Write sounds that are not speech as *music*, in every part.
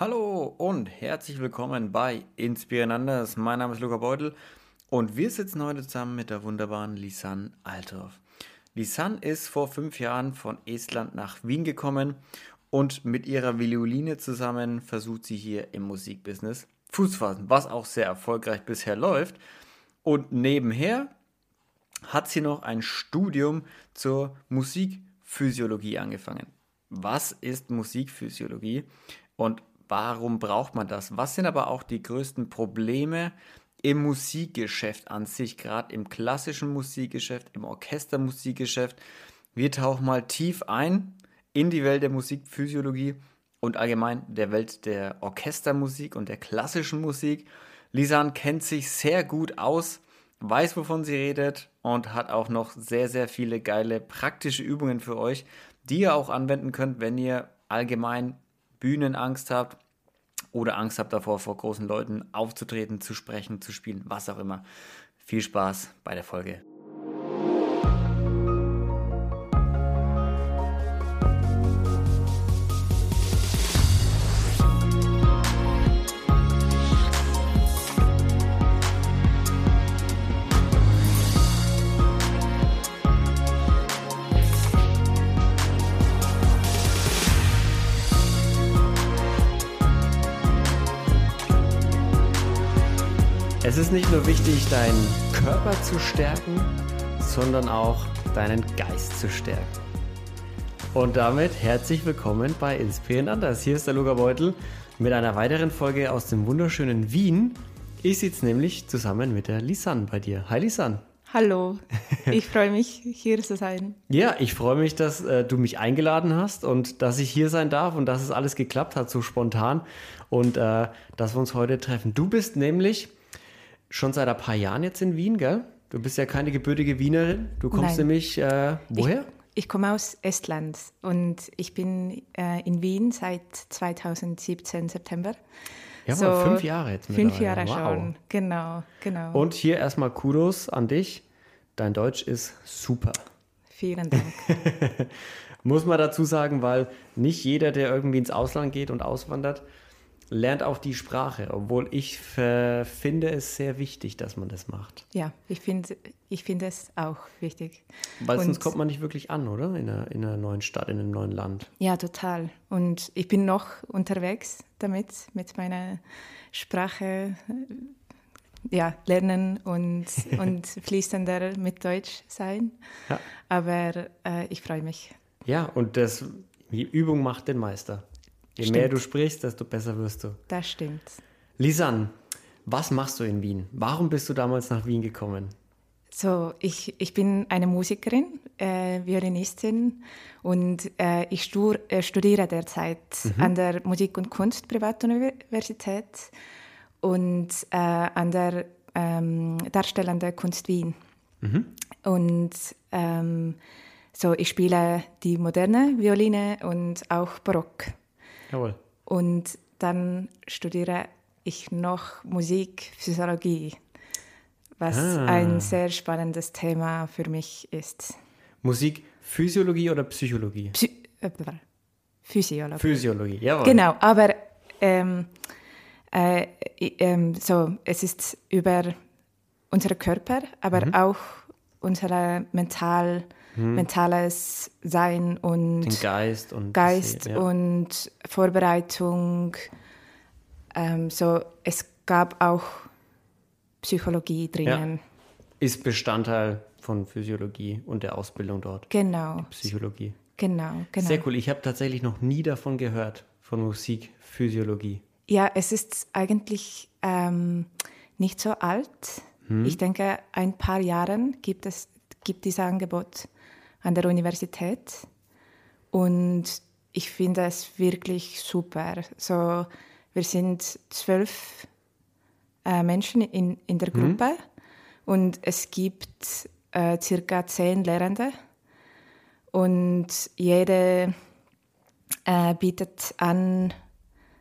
Hallo und herzlich willkommen bei Inspirananders. Mein Name ist Luca Beutel und wir sitzen heute zusammen mit der wunderbaren Lisanne Althoff. Lisanne ist vor fünf Jahren von Estland nach Wien gekommen und mit ihrer Violine zusammen versucht sie hier im Musikbusiness Fuß zu fassen, was auch sehr erfolgreich bisher läuft. Und nebenher hat sie noch ein Studium zur Musikphysiologie angefangen. Was ist Musikphysiologie und warum braucht man das? Was sind aber auch die größten Probleme im Musikgeschäft an sich, gerade im klassischen Musikgeschäft, im Orchestermusikgeschäft? Wir tauchen mal tief ein in die Welt der Musikphysiologie und allgemein der Welt der Orchestermusik und der klassischen Musik. Lisan kennt sich sehr gut aus, weiß, wovon sie redet und hat auch noch sehr, sehr viele geile praktische Übungen für euch, die ihr auch anwenden könnt, wenn ihr allgemein Bühnenangst habt oder Angst habt davor, vor großen Leuten aufzutreten, zu sprechen, zu spielen, was auch immer. Viel Spaß bei der Folge. Es ist nicht nur wichtig, deinen Körper zu stärken, sondern auch deinen Geist zu stärken. Und damit herzlich willkommen bei Inspirieren Anders. Hier ist der Luca Beutel mit einer weiteren Folge aus dem wunderschönen Wien. Ich sitze nämlich zusammen mit der Lisanne bei dir. Hi Lisanne. Hallo, *laughs* ich freue mich, hier zu sein. Ja, ich freue mich, dass äh, du mich eingeladen hast und dass ich hier sein darf und dass es alles geklappt hat, so spontan und äh, dass wir uns heute treffen. Du bist nämlich schon seit ein paar Jahren jetzt in Wien, gell? Du bist ja keine gebürtige Wienerin. Du kommst Nein. nämlich, äh, woher? Ich, ich komme aus Estland und ich bin äh, in Wien seit 2017 September. Ja, so, fünf Jahre jetzt Fünf Jahre wow. schon, genau, genau. Und hier erstmal Kudos an dich. Dein Deutsch ist super. Vielen Dank. *laughs* Muss man dazu sagen, weil nicht jeder, der irgendwie ins Ausland geht und auswandert, lernt auch die Sprache, obwohl ich finde es sehr wichtig, dass man das macht. Ja, ich finde ich find es auch wichtig. Weil sonst kommt man nicht wirklich an, oder? In einer, in einer neuen Stadt, in einem neuen Land. Ja, total. Und ich bin noch unterwegs damit, mit meiner Sprache ja, lernen und, *laughs* und fließender mit Deutsch sein. Ja. Aber äh, ich freue mich. Ja, und das, die Übung macht den Meister. Je stimmt. mehr du sprichst, desto besser wirst du. Das stimmt. Lisanne, was machst du in Wien? Warum bist du damals nach Wien gekommen? So, ich, ich bin eine Musikerin, äh, Violinistin und äh, ich stur, äh, studiere derzeit mhm. an der Musik- und Kunst Privatuniversität und äh, an der ähm, Darstellende Kunst Wien. Mhm. Und ähm, so, ich spiele die moderne Violine und auch Barock. Jawohl. Und dann studiere ich noch Musikphysiologie, was ah. ein sehr spannendes Thema für mich ist. Musikphysiologie oder Psychologie? Psy äh, Physiologie. Physiologie, jawohl. Genau, aber ähm, äh, äh, so, es ist über unseren Körper, aber mhm. auch unsere mental hm. mentales Sein und Den Geist und Geist ja. und Vorbereitung. Ähm, so, es gab auch Psychologie drinnen. Ja. Ist Bestandteil von Physiologie und der Ausbildung dort. Genau. Die Psychologie. Genau, genau. Sehr cool. Ich habe tatsächlich noch nie davon gehört, von Musikphysiologie. Ja, es ist eigentlich ähm, nicht so alt. Hm. Ich denke, ein paar Jahren gibt es gibt dieses Angebot an der Universität und ich finde es wirklich super. So, wir sind zwölf äh, Menschen in, in der mhm. Gruppe mhm. und es gibt äh, circa zehn Lehrende und jede äh, bietet an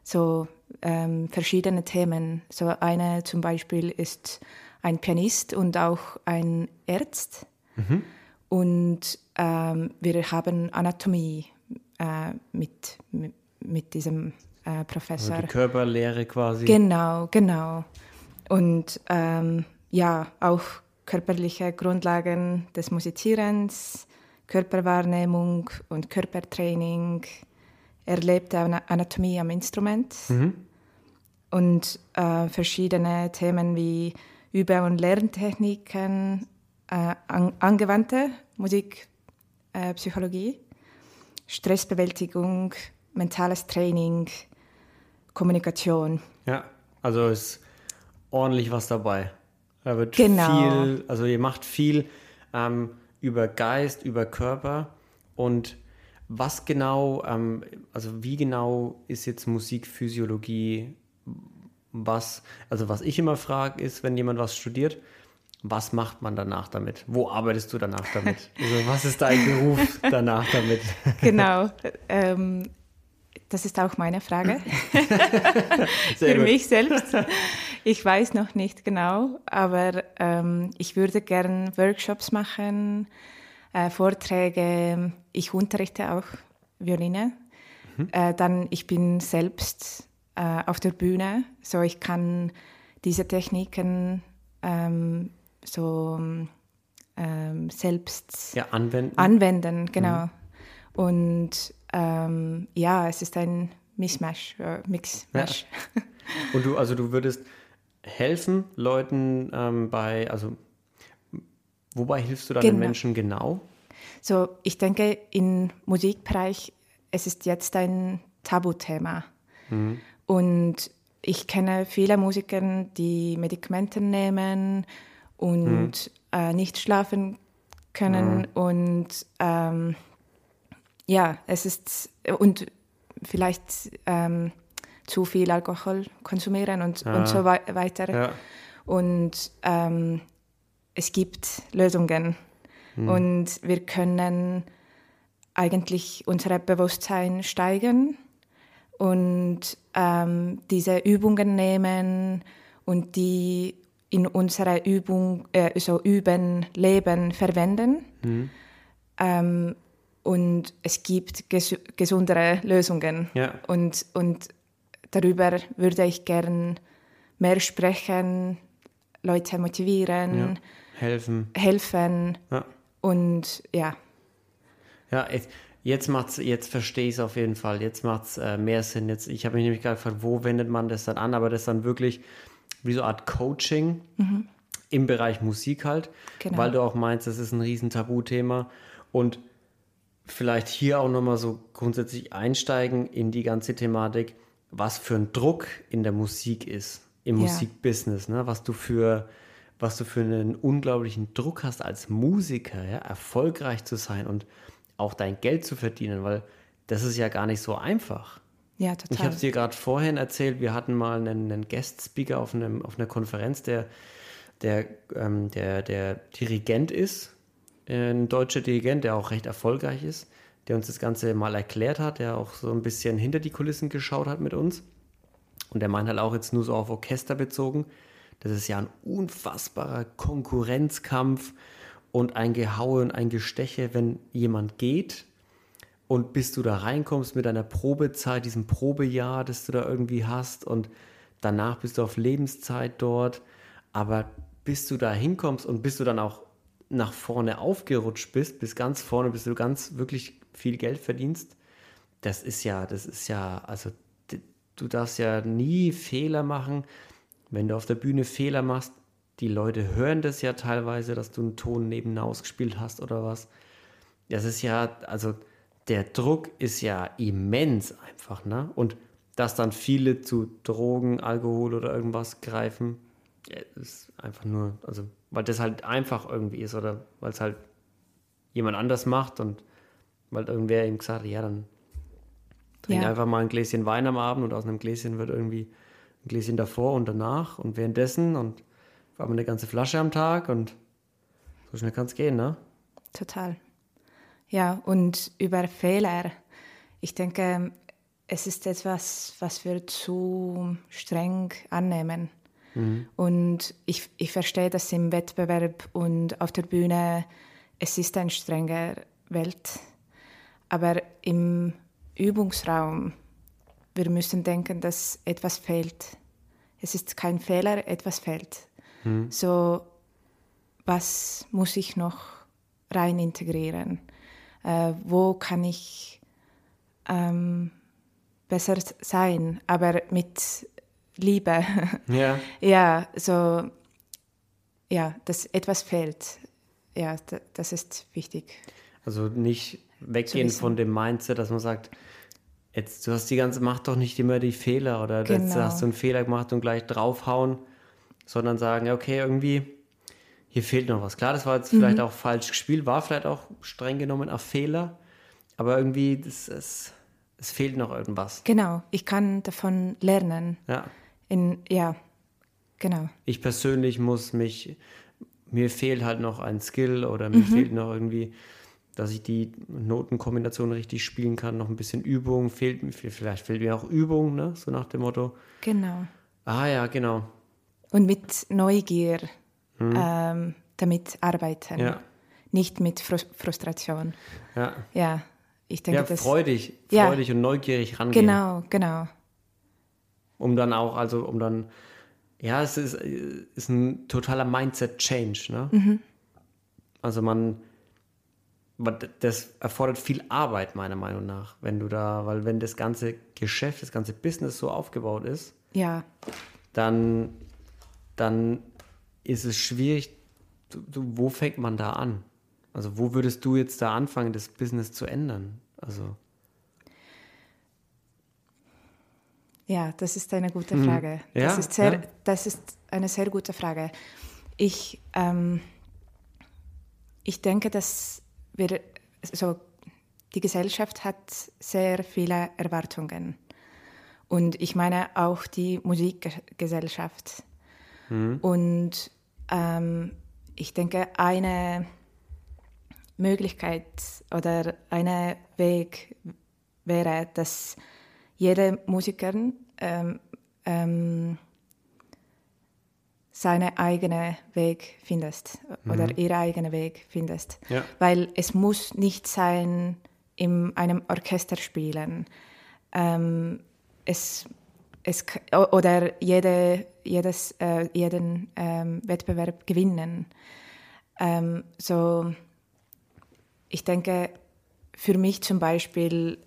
so ähm, verschiedene Themen. So eine zum Beispiel ist ein Pianist und auch ein Arzt. Mhm. Und ähm, wir haben Anatomie äh, mit, mit, mit, diesem äh, Professor. Also die Körperlehre quasi. Genau, genau. Und ähm, ja, auch körperliche Grundlagen des Musizierens, Körperwahrnehmung und Körpertraining, erlebte Anatomie am Instrument mhm. und äh, verschiedene Themen wie Übe- und Lerntechniken, äh, an, angewandte Musikpsychologie, äh, Stressbewältigung, mentales Training, Kommunikation. Ja, also ist ordentlich was dabei. Da wird genau. viel, also ihr macht viel ähm, über Geist, über Körper und was genau, ähm, also wie genau ist jetzt Musikphysiologie? Was, also was ich immer frage, ist, wenn jemand was studiert, was macht man danach damit? Wo arbeitest du danach damit? Also was ist dein Beruf danach damit? *laughs* Genau. Ähm, das ist auch meine Frage. *laughs* Für gut. mich selbst. Ich weiß noch nicht genau, aber ähm, ich würde gerne Workshops machen, äh, Vorträge. Ich unterrichte auch Violine. Mhm. Äh, dann ich bin selbst äh, auf der Bühne, so ich kann diese Techniken ähm, so ähm, selbst ja, anwenden. Anwenden, genau. Mhm. Und ähm, ja, es ist ein Mismatch, äh, Mixmash. Ja. Und du, also du würdest helfen Leuten ähm, bei, also wobei hilfst du dann genau. den Menschen genau? So, ich denke, im Musikbereich, es ist jetzt ein Tabuthema. Mhm. Und ich kenne viele Musiker, die Medikamente nehmen und mhm. äh, nicht schlafen können. Mhm. Und ähm, ja, es ist, und vielleicht ähm, zu viel Alkohol konsumieren und, ja. und so weiter. Ja. Und ähm, es gibt Lösungen Mhm. Und wir können eigentlich unser Bewusstsein steigern und ähm, diese Übungen nehmen und die in unserer Übung, äh, so Üben, Leben verwenden. Mhm. Ähm, und es gibt ges gesundere Lösungen. Ja. Und, und darüber würde ich gern mehr sprechen, Leute motivieren, ja. helfen. helfen. Ja. Und ja. Ja, jetzt macht's, jetzt verstehe ich es auf jeden Fall. Jetzt macht es äh, mehr Sinn. Jetzt, ich habe mich nämlich gerade gefragt, wo wendet man das dann an? Aber das ist dann wirklich wie so eine Art Coaching mhm. im Bereich Musik halt. Genau. Weil du auch meinst, das ist ein riesen Tabuthema. Und vielleicht hier auch nochmal so grundsätzlich einsteigen in die ganze Thematik, was für ein Druck in der Musik ist, im ja. Musikbusiness, ne? was du für was du für einen unglaublichen Druck hast als Musiker, ja, erfolgreich zu sein und auch dein Geld zu verdienen, weil das ist ja gar nicht so einfach. Ja, total. Ich habe es dir gerade vorhin erzählt, wir hatten mal einen, einen Guest-Speaker auf, auf einer Konferenz, der, der, ähm, der, der Dirigent ist, ein deutscher Dirigent, der auch recht erfolgreich ist, der uns das Ganze mal erklärt hat, der auch so ein bisschen hinter die Kulissen geschaut hat mit uns. Und der meint halt auch jetzt nur so auf Orchester bezogen, das ist ja ein unfassbarer Konkurrenzkampf und ein Gehaue und ein Gesteche, wenn jemand geht und bis du da reinkommst mit deiner Probezeit, diesem Probejahr, das du da irgendwie hast und danach bist du auf Lebenszeit dort, aber bis du da hinkommst und bis du dann auch nach vorne aufgerutscht bist, bis ganz vorne, bis du ganz wirklich viel Geld verdienst, das ist ja, das ist ja, also du darfst ja nie Fehler machen, wenn du auf der Bühne Fehler machst, die Leute hören das ja teilweise, dass du einen Ton nebenan ausgespielt hast oder was. Das ist ja, also der Druck ist ja immens einfach, ne? Und dass dann viele zu Drogen, Alkohol oder irgendwas greifen, ist einfach nur, also weil das halt einfach irgendwie ist oder weil es halt jemand anders macht und weil irgendwer ihm gesagt hat, ja, dann trink ja. einfach mal ein Gläschen Wein am Abend und aus einem Gläschen wird irgendwie ein Gläschen davor und danach und währenddessen und vor allem eine ganze Flasche am Tag und so schnell kann es gehen, ne? Total. Ja, und über Fehler. Ich denke, es ist etwas, was wir zu streng annehmen. Mhm. Und ich, ich verstehe das im Wettbewerb und auf der Bühne, es ist eine strenge Welt. Aber im Übungsraum wir müssen denken, dass etwas fehlt. Es ist kein Fehler, etwas fehlt. Mhm. So, was muss ich noch rein integrieren? Äh, wo kann ich ähm, besser sein, aber mit Liebe? *laughs* Ja. ja, so, ja, dass etwas fehlt. Ja, das ist wichtig. Also nicht weggehen von dem Mindset, dass man sagt, jetzt du hast die ganze, mach doch nicht immer die Fehler oder genau. jetzt hast du einen Fehler gemacht und gleich draufhauen, sondern sagen, okay, irgendwie hier fehlt noch was. Klar, das war jetzt mhm. vielleicht auch falsch gespielt, war vielleicht auch streng genommen ein Fehler, aber irgendwie das, es, es fehlt noch irgendwas. Genau, ich kann davon lernen. Ja. In, ja, genau. Ich persönlich muss mich, mir fehlt halt noch ein Skill oder mir mhm. fehlt noch irgendwie dass ich die Notenkombination richtig spielen kann. Noch ein bisschen Übung fehlt mir, vielleicht fehlt mir auch Übung, ne? so nach dem Motto. Genau. Ah ja, genau. Und mit Neugier hm. ähm, damit arbeiten. Ja. Nicht mit Frustration. Ja. Ja, ich denke, ja, das, freudig, freudig ja. und neugierig rangehen. Genau, genau. Um dann auch, also um dann, ja, es ist, ist ein totaler Mindset-Change. Ne? Mhm. Also man das erfordert viel Arbeit, meiner Meinung nach, wenn du da, weil wenn das ganze Geschäft, das ganze Business so aufgebaut ist, ja. dann, dann ist es schwierig, du, du, wo fängt man da an? Also wo würdest du jetzt da anfangen, das Business zu ändern? Also ja, das ist eine gute mhm. Frage. Mhm. Ja? Das, ist sehr, ja? das ist eine sehr gute Frage. Ich, ähm, ich denke, dass wir, so, die Gesellschaft hat sehr viele Erwartungen. Und ich meine auch die Musikgesellschaft. Mhm. Und ähm, ich denke, eine Möglichkeit oder ein Weg wäre, dass jede Musiker ähm, ähm, seinen eigenen Weg findest mhm. oder ihren eigenen Weg findest. Ja. Weil es muss nicht sein, in einem Orchester spielen. Ähm, es, es, oder jede, jedes, äh, jeden ähm, Wettbewerb gewinnen. Ähm, so, ich denke, für mich zum Beispiel,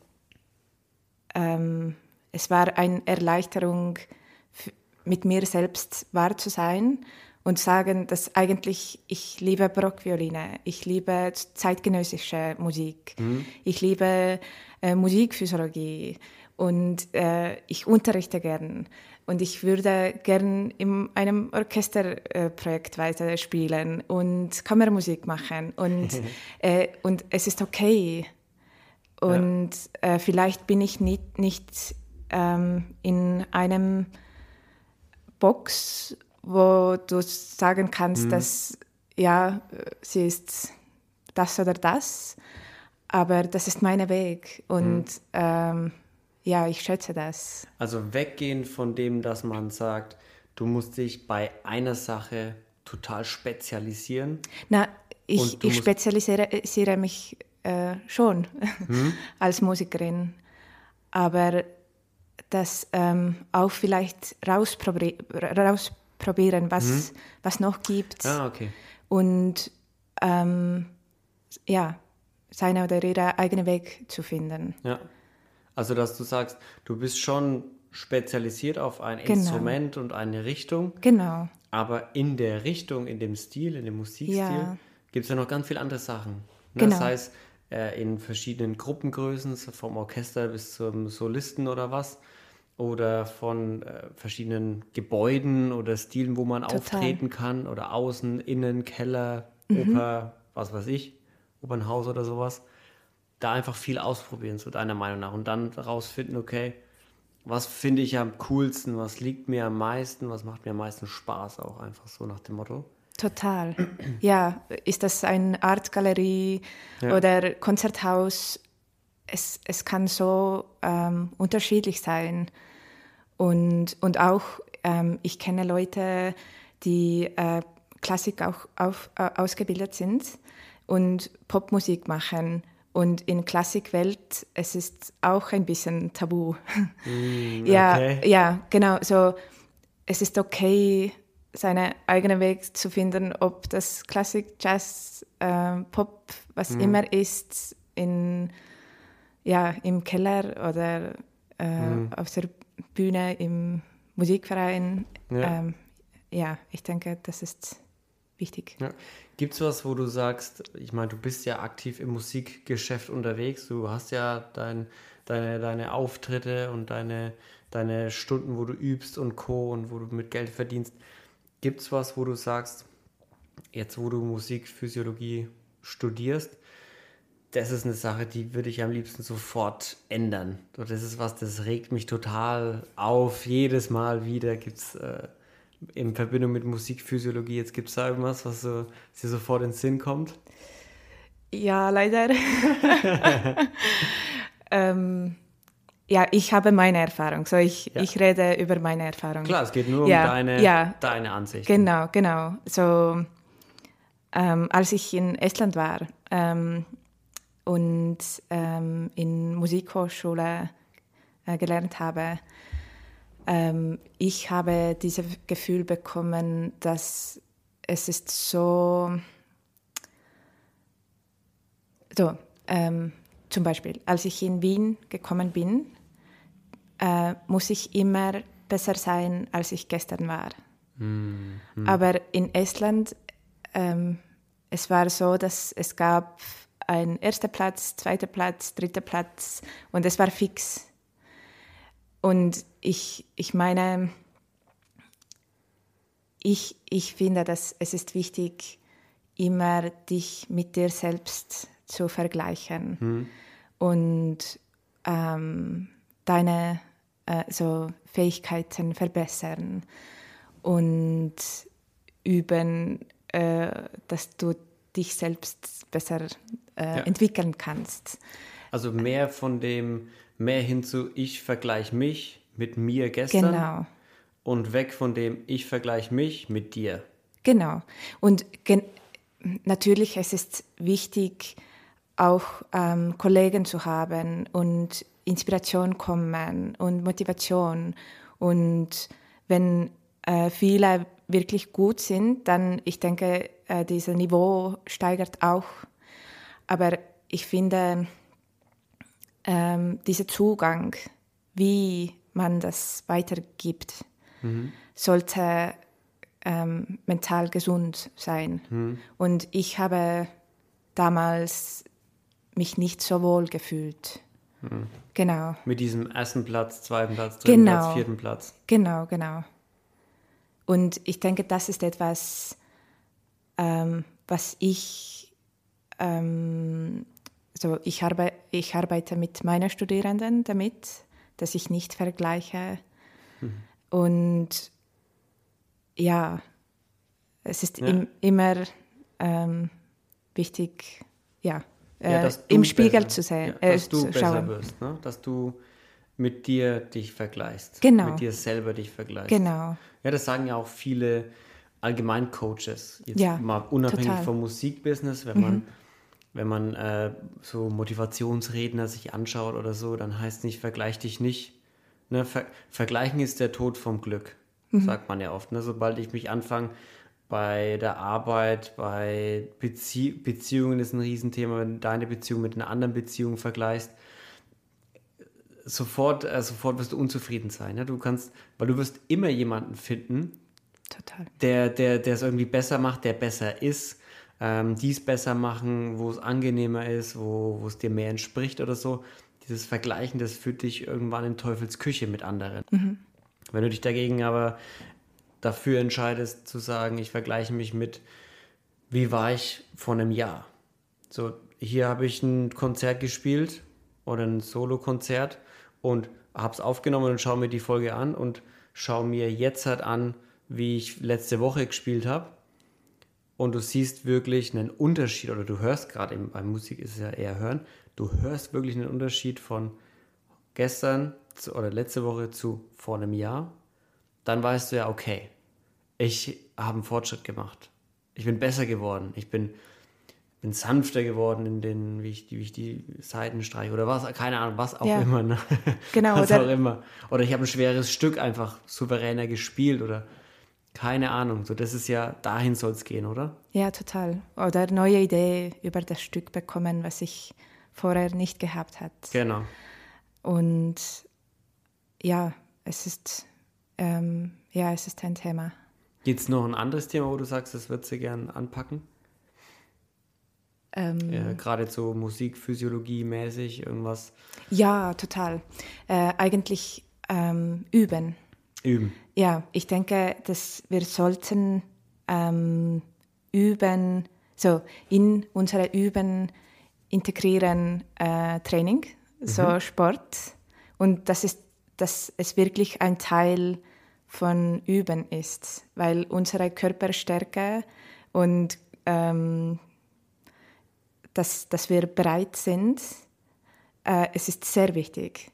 ähm, es war eine Erleichterung, mit mir selbst wahr zu sein und sagen, dass eigentlich ich liebe Barockvioline, ich liebe zeitgenössische Musik, mhm. ich liebe äh, Musikphysiologie und äh, ich unterrichte gern und ich würde gern in einem Orchesterprojekt äh, weiter spielen und Kammermusik machen und, *laughs* äh, und es ist okay. Und ja. Äh, vielleicht bin ich nicht, nicht ähm, in einem Box, wo du sagen kannst, mhm. dass ja, sie ist das oder das, aber das ist mein Weg und mhm. ähm, ja, ich schätze das. Also weggehen von dem, dass man sagt, du musst dich bei einer Sache total spezialisieren. Na, ich, ich spezialisiere mich äh, schon mhm. *laughs* als Musikerin, aber das ähm, auch vielleicht rausprobi rausprobieren, was, mhm. was noch gibt. Ah, okay. Und ähm, ja, seine oder ihre eigene Weg zu finden. Ja. Also, dass du sagst, du bist schon spezialisiert auf ein genau. Instrument und eine Richtung. Genau. Aber in der Richtung, in dem Stil, in dem Musikstil, ja. gibt es ja noch ganz viele andere Sachen. Ne? Genau. Das heißt, äh, in verschiedenen Gruppengrößen, vom Orchester bis zum Solisten oder was oder von äh, verschiedenen Gebäuden oder Stilen, wo man Total. auftreten kann oder außen, innen, Keller, mhm. Oper, was weiß ich, Opernhaus oder sowas. Da einfach viel ausprobieren, so deiner Meinung nach. Und dann rausfinden, okay, was finde ich am coolsten, was liegt mir am meisten, was macht mir am meisten Spaß auch einfach so nach dem Motto. Total. Ja, ist das eine Artgalerie ja. oder Konzerthaus? Es, es kann so ähm, unterschiedlich sein. Und, und auch, ähm, ich kenne Leute, die äh, Klassik auch auf, äh, ausgebildet sind und Popmusik machen Und in Klassikwelt, es ist auch ein bisschen tabu. Mm, ja, okay. ja, genau. So, es ist okay, seinen eigenen Weg zu finden, ob das Klassik, Jazz, äh, Pop, was Mhm. immer ist, in, ja, im Keller oder äh, Mhm. auf der Bühne im Musikverein. Ja. Ähm, ja, ich denke, das ist wichtig. Ja. Gibt es was, wo du sagst, ich meine, du bist ja aktiv im Musikgeschäft unterwegs, du hast ja dein, deine, deine Auftritte und deine, deine Stunden, wo du übst und Co. und wo du mit Geld verdienst. Gibt es was, wo du sagst, jetzt wo du Musikphysiologie studierst, das ist eine Sache, die würde ich am liebsten sofort ändern. Das ist was, das regt mich total auf. Jedes Mal wieder gibt es äh, in Verbindung mit Musikphysiologie, jetzt gibt es da irgendwas, was so, was dir sofort in den Sinn kommt? Ja, leider. *laughs* ähm, ja, ich habe meine Erfahrung. So, ich, Ja. ich rede über meine Erfahrung. Klar, es geht nur Ja, um deine, ja. deine Ansicht. Genau, genau. So, ähm, als ich in Estland war ähm, und ähm, in Musikhochschule äh, gelernt habe, ähm, ich habe dieses Gefühl bekommen, dass es ist so, so ähm, zum Beispiel, als ich in Wien gekommen bin, äh, muss ich immer besser sein, als ich gestern war. Aber in Estland, ähm, es war so, dass es gab einen ersten Platz, zweiter Platz, dritter Platz und es war fix. Und ich, ich meine, ich, ich finde, dass es ist wichtig, immer dich mit dir selbst zu vergleichen und ähm, deine äh, so Fähigkeiten verbessern und üben, äh, dass du dich selbst besser äh, Ja. entwickeln kannst. Also mehr von dem, mehr hin zu ich vergleiche mich mit mir gestern Genau, und weg von dem ich vergleiche mich mit dir. genau. Und gen natürlich es ist wichtig, auch ähm, Kollegen zu haben und Inspiration kommen und Motivation. Und wenn äh, viele wirklich gut sind, dann ich denke, äh, dieses Niveau steigert auch. Aber ich finde, ähm, dieser Zugang, wie man das weitergibt, sollte ähm, mental gesund sein. Und ich habe damals mich nicht so wohl gefühlt. Genau, Mit diesem ersten Platz, zweiten Platz, dritten Genau. Platz, vierten Platz. genau, genau. Und ich denke, das ist etwas, ähm, was ich, ähm, so ich, arbe ich arbeite mit meinen Studierenden damit, dass ich nicht vergleiche. Und ja, es ist Ja. im, immer ähm, wichtig, ja, äh, Ja, du im Spiegel besser- zu sehen, ja, äh, dass du zu besser schauen. wirst, ne? dass du mit dir dich vergleichst. Genau. Mit dir selber dich vergleichst. Genau, Ja, das sagen ja auch viele Allgemeincoaches. Jetzt Ja, mal unabhängig total. Mhm. vom Musikbusiness, wenn man, wenn man äh, so Motivationsredner sich anschaut oder so, dann heißt nicht, vergleich dich nicht. Ne, ver vergleichen ist der Tod vom Glück, Mhm. sagt man ja oft. Ne? Sobald ich mich anfange, bei der Arbeit, bei Bezie Beziehungen ist ein Riesenthema, wenn du deine Beziehung mit einer anderen Beziehung vergleichst, sofort, äh, sofort wirst du unzufrieden sein. Ne? Du kannst, weil du wirst immer jemanden finden, total. der, der, der es irgendwie besser macht, der besser ist, ähm, dies besser machen, wo es angenehmer ist, wo, wo es dir mehr entspricht oder so. Dieses Vergleichen, das führt dich irgendwann in Teufels Küche mit anderen. Wenn du dich dagegen aber dafür entscheidest zu sagen, ich vergleiche mich mit, wie war ich vor einem Jahr? So, hier habe ich ein Konzert gespielt oder ein Solo-Konzert und habe es aufgenommen und schaue mir die Folge an und schaue mir jetzt halt an, wie ich letzte Woche gespielt habe. Und du siehst wirklich einen Unterschied, oder du hörst gerade, bei Musik ist es ja eher hören, du hörst wirklich einen Unterschied von gestern zu, oder letzte Woche zu vor einem Jahr. Dann weißt du ja, okay, ich habe einen Fortschritt gemacht. Ich bin besser geworden. Ich bin bin sanfter geworden in den, wie ich, wie ich die Seiten streiche oder was, keine Ahnung, was auch Ja. immer. Ne? Genau, *laughs* Was oder- auch immer. Oder ich habe ein schweres Stück einfach souveräner gespielt oder keine Ahnung. So, das ist ja, dahin soll es gehen, oder? Ja, total. Oder neue Idee über das Stück bekommen, was ich vorher nicht gehabt hat. Genau. Und ja, es ist ähm, ja, es ist ein Thema. Gibt es noch ein anderes Thema, wo du sagst, das würdest du gern anpacken? Ähm, Ja, Gerade so Musikphysiologie mäßig, irgendwas ja, total. Äh, eigentlich ähm, üben. Üben. Ja, ich denke, dass wir sollten ähm, üben, so in unsere Üben integrieren äh, Training, so Sport. Und das ist, dass es wirklich ein Teil von Üben ist, weil unsere Körperstärke und ähm, dass, dass wir bereit sind, äh, es ist sehr wichtig.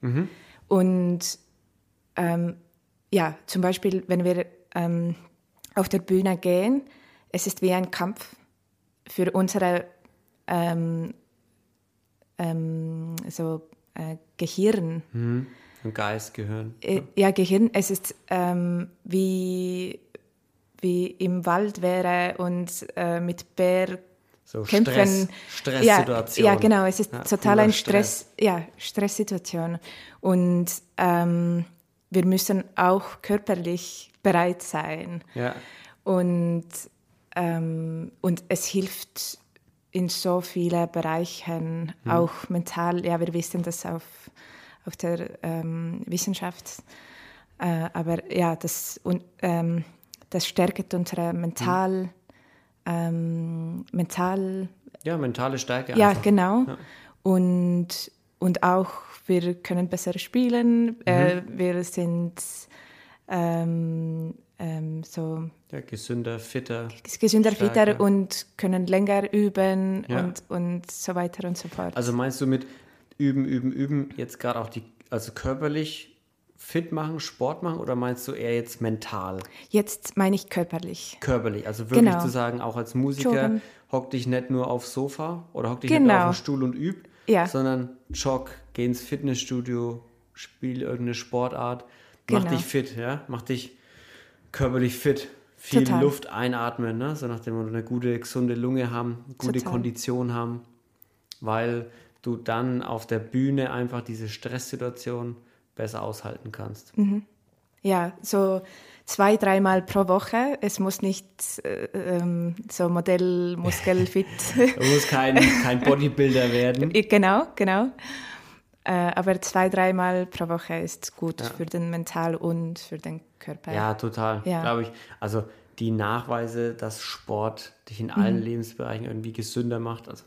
Und ähm, ja, zum Beispiel, wenn wir ähm, auf der Bühne gehen, es ist wie ein Kampf für unsere ähm, ähm, so, äh, Gehirn. Mhm. Und Geist gehören. Äh, ja, Gehirn, es ist ähm, wie, wie im Wald wäre und äh, mit Bär So kämpfen. Stress, ja, Stresssituation. ja, genau, es ist Ja, total ein Stress, ja, Stresssituation. Und ähm, wir müssen auch körperlich bereit sein. Ja, Und, ähm, und es hilft in so vielen Bereichen, Mhm. auch mental. Ja, wir wissen das auf, auf der ähm, Wissenschaft. Äh, aber ja, das, und, ähm, das stärkt unsere mental, ähm, mental ja mentale Stärke. ja, einfach. genau. Ja. Und, und auch wir können besser spielen. Äh, Mhm. wir sind ähm, ähm, so Ja, gesünder, fitter. gesünder, Stärker. fitter und können länger üben Ja. und, und so weiter und so fort. Also meinst du mit üben, üben, üben jetzt gerade auch die, also körperlich fit machen, Sport machen oder meinst du eher jetzt mental, Jetzt meine ich körperlich. körperlich? Also wirklich Genau. zu sagen, auch als Musiker, Joggen. hock dich nicht nur aufs Sofa oder hock dich nicht nur Genau. auf den Stuhl und üb, Ja. sondern jogg, geh ins Fitnessstudio, spiel irgendeine Sportart, mach Genau. dich fit, ja, mach dich körperlich fit. Viel Total. Luft einatmen, ne? so nachdem wir eine gute, gesunde Lunge haben, gute Total. Kondition haben, weil du dann auf der Bühne einfach diese Stresssituation besser aushalten kannst. Ja, so zwei, dreimal pro Woche. Es muss nicht äh, ähm, so Modell, Muskelfit. *laughs* Du musst kein, kein Bodybuilder werden. *laughs* genau, genau. Äh, aber zwei, dreimal pro Woche ist gut Ja. für den Mental und für den Körper. Ja, total, Ja. glaube ich. Also die Nachweise, dass Sport dich in Mhm. allen Lebensbereichen irgendwie gesünder macht, also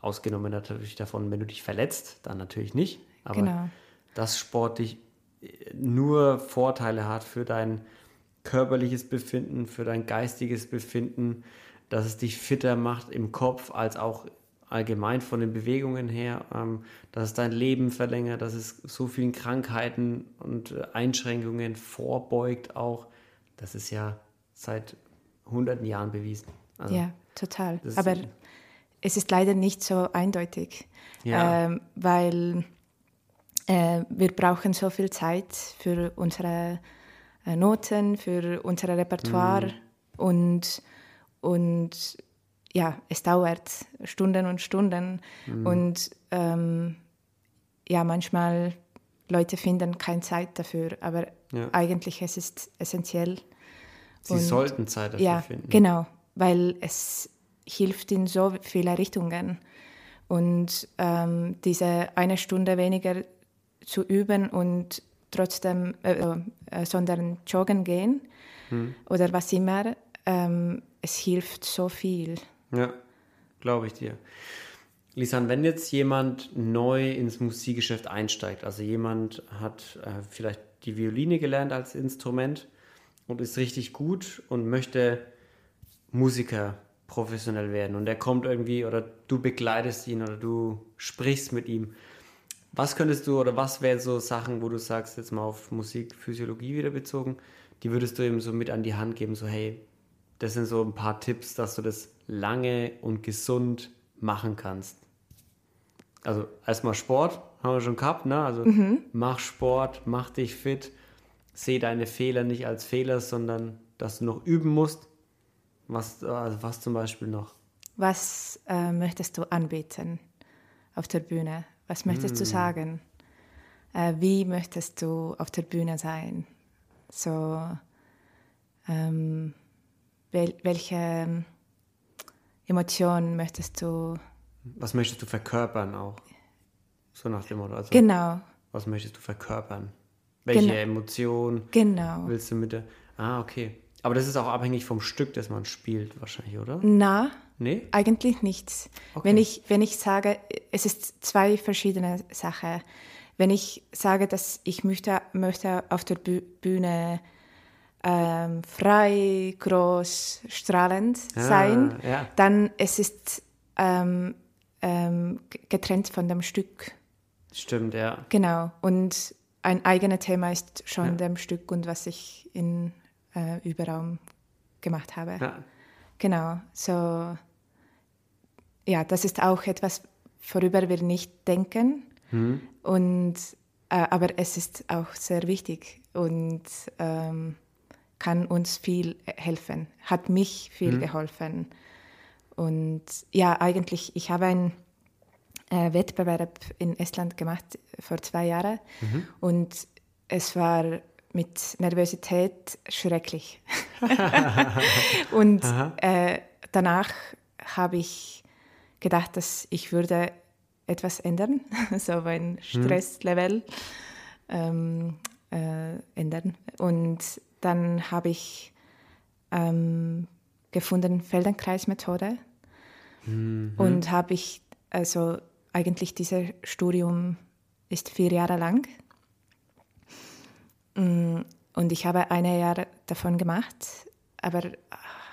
ausgenommen natürlich davon, wenn du dich verletzt, dann natürlich nicht. Aber Genau. dass Sport dich äh, nur Vorteile hat für dein körperliches Befinden, für dein geistiges Befinden, dass es dich fitter macht im Kopf als auch allgemein von den Bewegungen her, ähm, dass es dein Leben verlängert, dass es so vielen Krankheiten und äh, Einschränkungen vorbeugt auch. Das ist ja seit hunderten Jahren bewiesen. Also, Ja, total. Aber es ist leider nicht so eindeutig, Ja. ähm, weil äh, wir brauchen so viel Zeit für unsere äh, Noten, für unser Repertoire und, und ja, es dauert Stunden und Stunden und ähm, ja, manchmal Leute finden keine Zeit dafür, aber Ja. eigentlich es ist essentiell. Sie und- sollten Zeit dafür Ja, finden. genau, weil es hilft in so viele Richtungen. Und ähm, diese eine Stunde weniger zu üben und trotzdem, äh, äh, sondern joggen gehen Hm. oder was immer, ähm, es hilft so viel. Ja, glaube ich dir. Lisan, wenn jetzt jemand neu ins Musikgeschäft einsteigt, also jemand hat äh, vielleicht die Violine gelernt als Instrument und ist richtig gut und möchte Musiker professionell werden und er kommt irgendwie oder du begleitest ihn oder du sprichst mit ihm. Was könntest du oder was wären so Sachen, wo du sagst, jetzt mal auf Musikphysiologie wieder bezogen, die würdest du ihm so mit an die Hand geben, so hey, das sind so ein paar Tipps, dass du das lange und gesund machen kannst? Also erstmal Sport, haben wir schon gehabt, ne? Also mach Sport, mach dich fit, seh deine Fehler nicht als Fehler, sondern dass du noch üben musst. Was, also was zum Beispiel noch? Was äh, möchtest du anbieten auf der Bühne? Was möchtest du sagen? Äh, wie möchtest du auf der Bühne sein? So, ähm, wel welche ähm, Emotionen möchtest du? Was möchtest du verkörpern auch? So nach dem Motto. Also, Genau, Was möchtest du verkörpern? Welche Genau. Emotion genau. willst du mit der. Ah, okay. Aber das ist auch abhängig vom Stück, das man spielt, wahrscheinlich, oder? Na, Nee? Eigentlich nichts. Okay. Wenn, ich, wenn ich sage, es ist zwei verschiedene Sachen. Wenn ich sage, dass ich möchte, möchte auf der Bü- Bühne ähm, frei, groß, strahlend Ah, sein, ja. dann es ist ähm, ähm, getrennt von dem Stück. Stimmt, ja. Genau. Und ein eigenes Thema ist schon Ja. dem Stück und was ich in äh, Überraum gemacht habe. ja. Genau, so ja, das ist auch etwas, worüber wir nicht denken. Und, äh, aber es ist auch sehr wichtig und ähm, kann uns viel helfen, hat mich viel geholfen. Und ja, eigentlich, ich habe einen äh, Wettbewerb in Estland gemacht vor zwei Jahren und es war mit Nervosität schrecklich. *laughs* und äh, danach habe ich gedacht, dass ich würde etwas ändern, *laughs* so ein Stresslevel ähm, äh, ändern. Und dann habe ich ähm, gefunden Feldenkreismethode und habe ich also eigentlich dieses Studium ist vier Jahre lang Mm, und ich habe ein Jahr davon gemacht, aber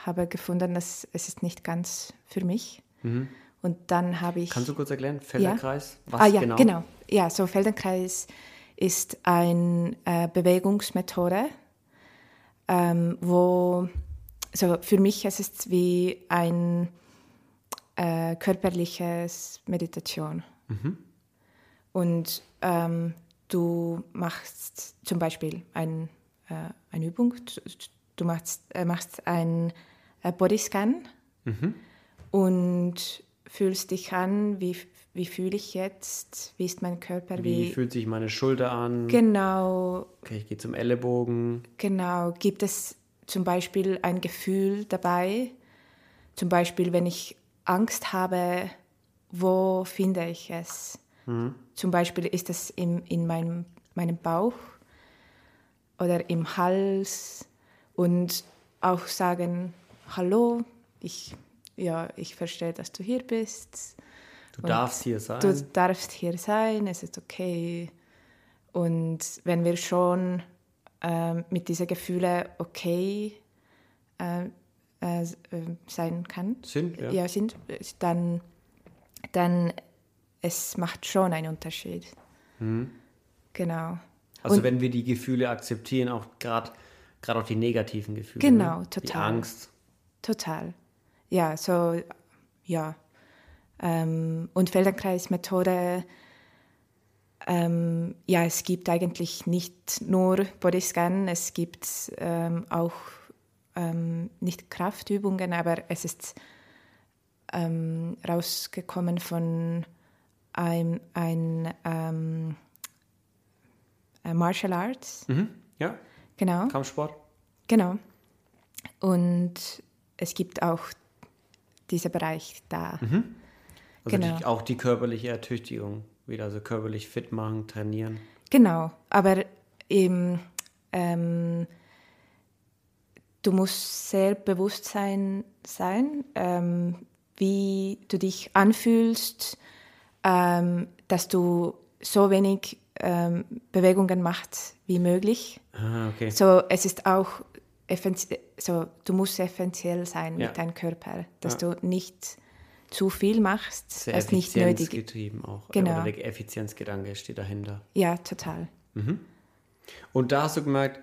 habe gefunden, dass es ist nicht ganz für mich. Und dann habe ich Kannst du kurz erklären? Felderkreis? Was ah ja, genau? genau. Ja, so Feldenkreis ist eine äh, Bewegungsmethode, ähm, wo so für mich es ist wie ein äh, körperliches Meditation. Und ähm, du machst zum Beispiel ein, äh, eine Übung, du- machst, äh, machst einen äh, Bodyscan und fühlst dich an, wie, wie fühle ich jetzt, wie ist mein Körper, Wie wie, fühlt sich meine Schulter an? genau, Okay, ich gehe zum Ellenbogen. genau, gibt es zum Beispiel ein Gefühl dabei, zum Beispiel wenn ich Angst habe, wo finde ich es? Zum Beispiel ist es in, in meinem, meinem Bauch oder im Hals und auch sagen, hallo, ich, ja, ich verstehe, dass du hier bist. Du Und darfst hier sein. Du darfst hier sein, es ist okay. Und wenn wir schon ähm, mit diesen Gefühlen okay äh, äh, äh, sein kann, Sind, ja. ja, sind, dann, dann es macht schon einen Unterschied. Genau. Also Und- wenn wir die Gefühle akzeptieren, auch gerade gerade auch die negativen Gefühle. Genau, ne? Die total. Angst. Total. Ja, so, ja. Ähm, und Feldenkreismethode, ähm, ja, es gibt eigentlich nicht nur Bodyscan, es gibt ähm, auch ähm, nicht Kraftübungen, aber es ist ähm, rausgekommen von einem ein, ähm, äh, Martial Arts, Mhm. Ja, genau. Kampfsport. Genau. Und es gibt auch diesen Bereich da. Also Genau. die, auch die körperliche Ertüchtigung wieder, also körperlich fit machen, trainieren. Genau, aber eben, ähm, du musst sehr bewusst sein, sein ähm, wie du dich anfühlst, ähm, dass du so wenig ähm, Bewegungen machst wie möglich. Ah, okay. So, es ist auch so, du musst effizient sein Ja. mit deinem Körper, dass Ja. du nicht zu viel machst, Sehr als nicht nötig ist. effizienzgetrieben auch. Genau. Oder der Effizienzgedanke steht dahinter. Ja, total. Und da hast du gemerkt,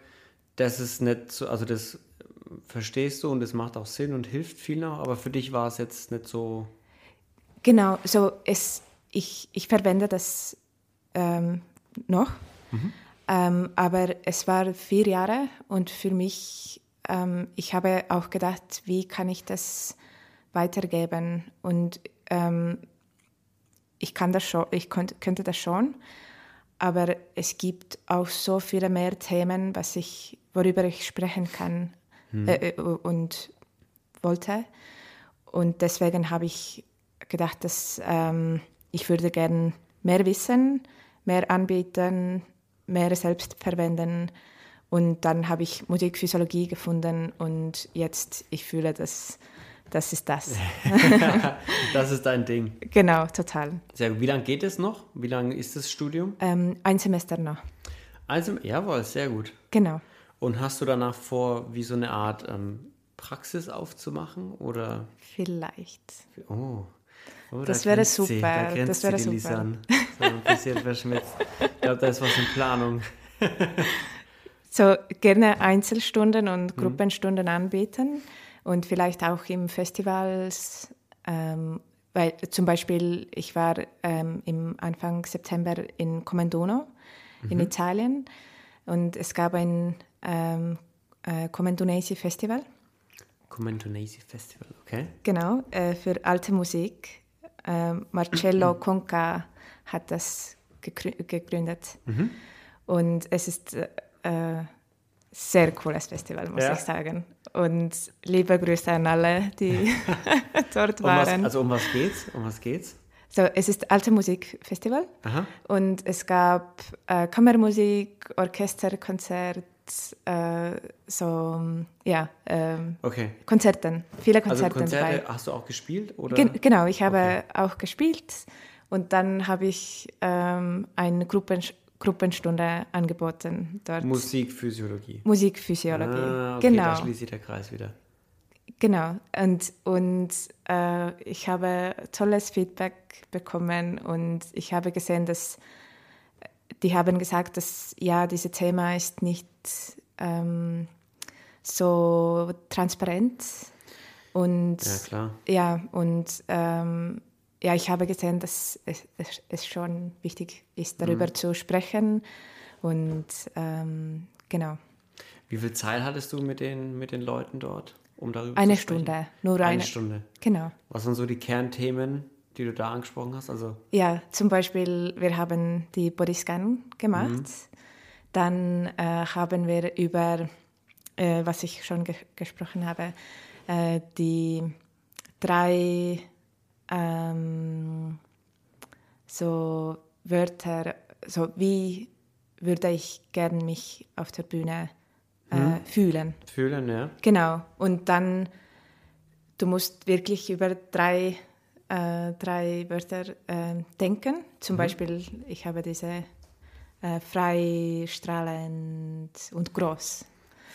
dass es nicht so, also das verstehst du und das macht auch Sinn und hilft viel noch, aber für dich war es jetzt nicht so. Genau, so es, ich, ich verwende das ähm, noch, mhm. ähm, aber es war vier Jahre und für mich, ähm, ich habe auch gedacht, wie kann ich das weitergeben und ähm, ich kann das schon, ich könnte, könnte das schon, aber es gibt auch so viele mehr Themen, was ich, worüber ich sprechen kann mhm. äh, und wollte. Und deswegen habe ich gedacht, dass ähm, ich würde gerne mehr wissen, mehr anbieten, mehr selbst verwenden. Und dann habe ich Musikphysiologie gefunden und jetzt, ich fühle, dass das ist das. *laughs* das ist dein Ding. Genau, total. Sehr gut. Wie lange geht es noch? Wie lange ist das Studium? Ähm, ein Semester noch. Also, jawohl, sehr gut. Genau. Und hast du danach vor, wie so eine Art ähm, Praxis aufzumachen? Oder? Vielleicht. Oh, Oh, das wäre super. Da das wäre super. An. So ein bisschen *laughs* verschmitzt. Ich glaube, da ist was in Planung. so gerne Einzelstunden und mhm. Gruppenstunden mhm. anbieten und vielleicht auch im Festivals. Ähm, weil zum Beispiel, ich war ähm, im Anfang September in Comendono mhm. in Italien und es gab ein ähm, äh, Comendonesi Festival. Comendonesi Festival, okay. Genau, äh, für alte Musik äh, Marcello *clears throat* Conca hat das gegründet. Mhm. Und es ist äh, sehr cooles Festival, muss ja. ich sagen. Und liebe Grüße an alle, die *laughs* *laughs* dort waren. Um was, also um was geht's? Um was geht's? So, es ist Alte Musikfestival Aha. und es gab äh, Kammermusik, Orchesterkonzert, äh, so, ja, äh, okay. Konzerten, viele Konzerte. Also Konzerte hast du auch gespielt? Oder? Gen genau, ich habe okay. auch gespielt und dann habe ich ähm, eine Gruppen Gruppenstunde angeboten dort. Musikphysiologie. Musikphysiologie, ah, okay, genau. Da schließt sich der Kreis wieder. Genau, und, und äh, ich habe tolles Feedback bekommen und ich habe gesehen, dass die haben gesagt, dass ja, dieses Thema ist nicht ähm, so transparent und ja, klar. ja und ähm, ja, ich habe gesehen, dass es, es schon wichtig ist, darüber mhm. zu sprechen und ähm, genau. Wie viel Zeit hattest du mit den, mit den Leuten dort, um darüber eine zu sprechen? Eine Stunde, nur eine, eine Stunde. Genau. Was sind so die Kernthemen, die du da angesprochen hast? Also ja, zum Beispiel, wir haben die Bodyscan gemacht. Mhm. Dann äh, haben wir über, äh, was ich schon ge gesprochen habe, äh, die drei ähm, so Wörter, so wie würde ich gern mich auf der Bühne äh, mhm. fühlen. Fühlen, ja. Genau. Und dann, du musst wirklich über drei äh, drei Wörter äh, denken. Zum mhm. Beispiel, ich habe diese äh, frei, strahlend und groß.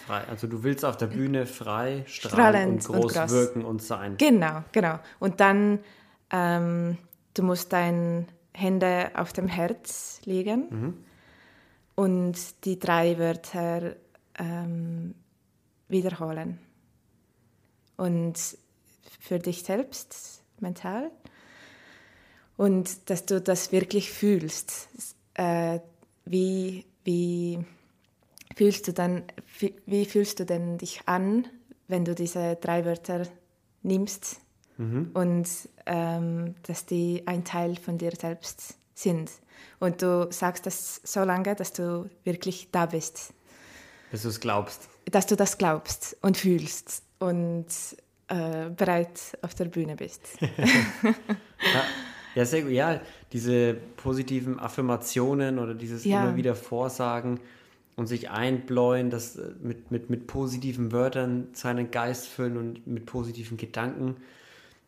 Frei, also du willst auf der Bühne frei, strahlend, strahlend und, groß und groß wirken und sein. Genau, genau. Und dann, ähm, du musst deine Hände auf dem Herz legen mhm. und die drei Wörter ähm, wiederholen. Und für dich selbst mental. Und dass du das wirklich fühlst. Äh, wie, wie fühlst du dann, wie fühlst du denn dich an, wenn du diese drei Wörter nimmst mhm. und ähm, dass die ein Teil von dir selbst sind. Und du sagst das so lange, dass du wirklich da bist. Dass du es glaubst. Dass du das glaubst und fühlst. Und äh, bereit auf der Bühne bist. *laughs* ja, ja, sehr gut. Ja, diese positiven Affirmationen oder dieses ja. immer wieder Vorsagen und sich einbläuen, das äh, mit, mit, mit positiven Wörtern seinen Geist füllen und mit positiven Gedanken,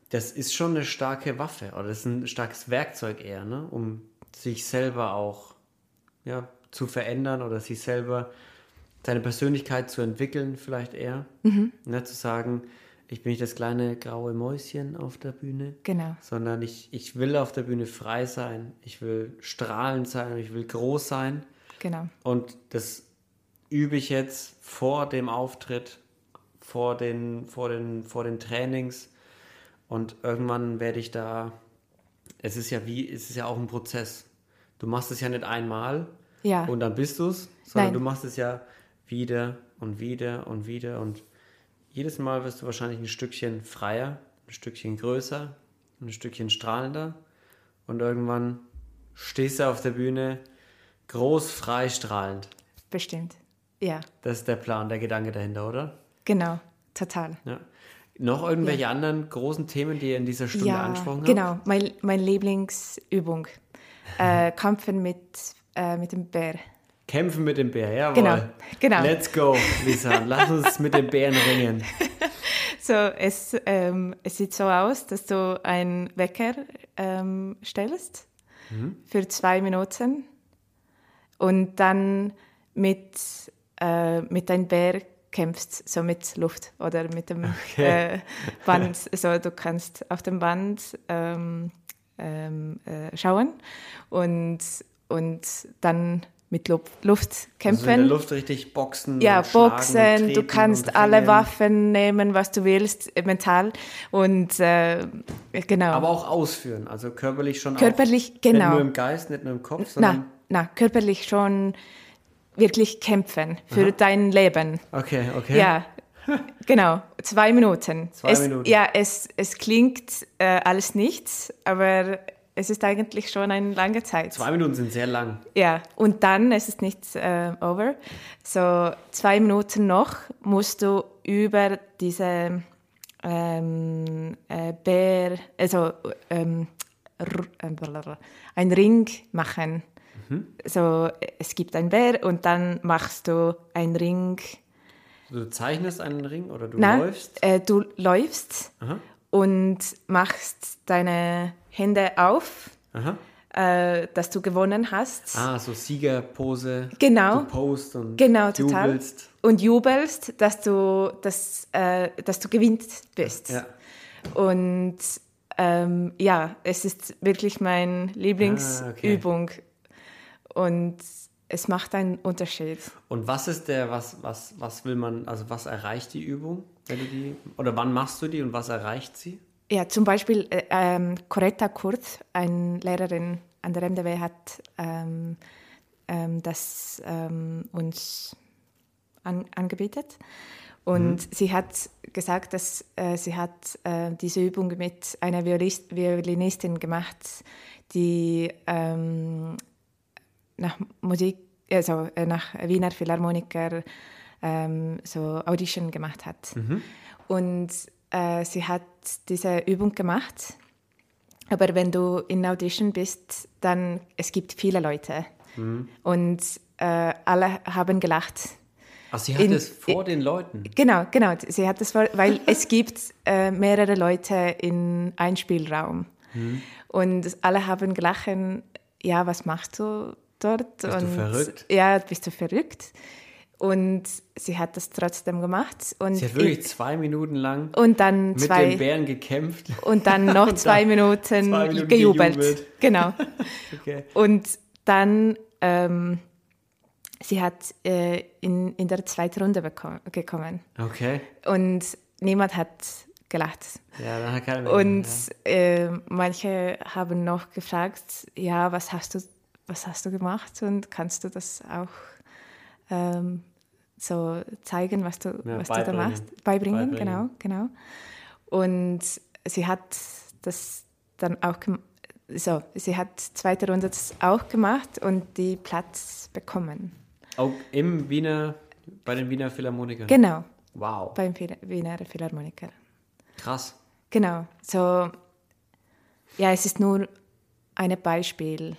das ist schon eine starke Waffe oder das ist ein starkes Werkzeug eher, ne? um sich selber auch ja, zu verändern oder sich selber seine Persönlichkeit zu entwickeln, vielleicht eher. Mhm. Ne, zu sagen, ich bin nicht das kleine graue Mäuschen auf der Bühne. Genau. Sondern ich, ich will auf der Bühne frei sein, ich will strahlend sein, ich will groß sein. Genau. Und das übe ich jetzt vor dem Auftritt, vor den, vor den, vor den Trainings. Und irgendwann werde ich da es ist ja wie, es ist ja auch ein Prozess. Du machst es ja nicht einmal Ja. und dann bist du es, sondern Nein. du machst es ja wieder und wieder und wieder und jedes Mal wirst du wahrscheinlich ein Stückchen freier, ein Stückchen größer, ein Stückchen strahlender und irgendwann stehst du auf der Bühne groß, frei, strahlend. Bestimmt. Ja, Das ist der Plan, der Gedanke dahinter, oder? genau. Total. Ja. Noch irgendwelche anderen großen Themen, die ihr in dieser Stunde ja, angesprochen habt? genau. Mein, meine Lieblingsübung. *laughs* Äh, Kämpfen mit, äh, mit dem Bär. Kämpfen mit dem Bär, jawohl. Genau, genau. Let's go, Lisa. Lass uns mit dem Bären ringen. *laughs* So, es, ähm, es sieht so aus, dass du einen Wecker ähm, stellst Mhm. für zwei Minuten und dann mit, äh, mit deinem Bär kämpfst, so mit Luft oder mit dem Okay. äh, Band. So, du kannst auf dem Band ähm, ähm, äh, schauen und, und dann mit Lu Luft Also kämpfen. in der Luft richtig boxen. Ja, Boxen, du kannst alle. Waffen nehmen, was du willst, äh, mental. Und äh, genau. Aber auch ausführen, also körperlich schon körperlich, auch. Nicht genau. nur im Geist, nicht nur im Kopf, sondern. Na, na, körperlich schon wirklich kämpfen für dein Leben. Okay, okay. Ja, *laughs* genau. Zwei Minuten. Zwei es, Minuten. Ja, es, es klingt äh, alles nichts, aber es ist eigentlich schon eine lange Zeit. Zwei Minuten sind sehr lang. Ja, und dann ist es nicht äh, over. So zwei Minuten noch musst du über diese ähm, äh, Bär, also ähm, äh, ein Ring machen. So, es gibt ein Bär und dann machst du einen Ring. Du zeichnest einen Ring oder du Na, läufst. Äh, du läufst Aha. und machst deine Hände auf, äh, dass du gewonnen hast. Ah, so Siegerpose. Genau. Du post und Genau, total. jubelst. Und jubelst, dass du, dass, äh, dass du gewinnt bist. Ja. Und ähm, ja, es ist wirklich meine Lieblingsübung. Und es macht einen Unterschied. Und was ist der, was, was, was will man, also was erreicht die Übung, wenn du die, oder wann machst du die und was erreicht sie? Ja, zum Beispiel äh, ähm, Coretta Kurz, eine Lehrerin an der MDW, hat ähm, ähm, das ähm, uns an, angebietet. Und sie hat gesagt, dass äh, sie hat äh, diese Übung mit einer Violist, Violinistin gemacht, die ähm, nach Musik, also nach Wiener Philharmoniker ähm, so Audition gemacht hat. Und äh, sie hat diese Übung gemacht. Aber wenn du in Audition bist, dann es gibt viele Leute und äh, alle haben gelacht. Ach, sie hat In- es vor den Leuten. Genau, genau. Sie hat das, vor- weil *laughs* es gibt äh, mehrere Leute in einem Spielraum und alle haben gelacht. Ja, was machst du dort? Bist du und, verrückt? Ja, bist du verrückt? Und sie hat das trotzdem gemacht und Sie hat wirklich zwei Minuten lang und dann mit zwei dem Bären gekämpft. und dann *laughs* noch zwei, Minuten zwei Minuten gejubelt. gejubelt. *laughs* Genau. *laughs* Okay. Und dann, ähm, sie hat äh, in, in der zweiten Runde beko- gekommen Okay. und niemand hat gelacht. Ja, dann hat keiner Und ja. äh, manche haben noch gefragt, ja, was hast du, was hast du gemacht und kannst du das auch ähm, so zeigen, was du, Ja, was du da machst? Beibringen, Beibringen. genau, genau. Und sie hat das dann auch gemacht. So, sie hat zweite Runde das auch gemacht und die Platz bekommen. Auch im Wiener, bei den Wiener Philharmonikern. Genau, wow. beim Wiener Philharmoniker. Krass. Genau, so, ja, es ist nur ein Beispiel.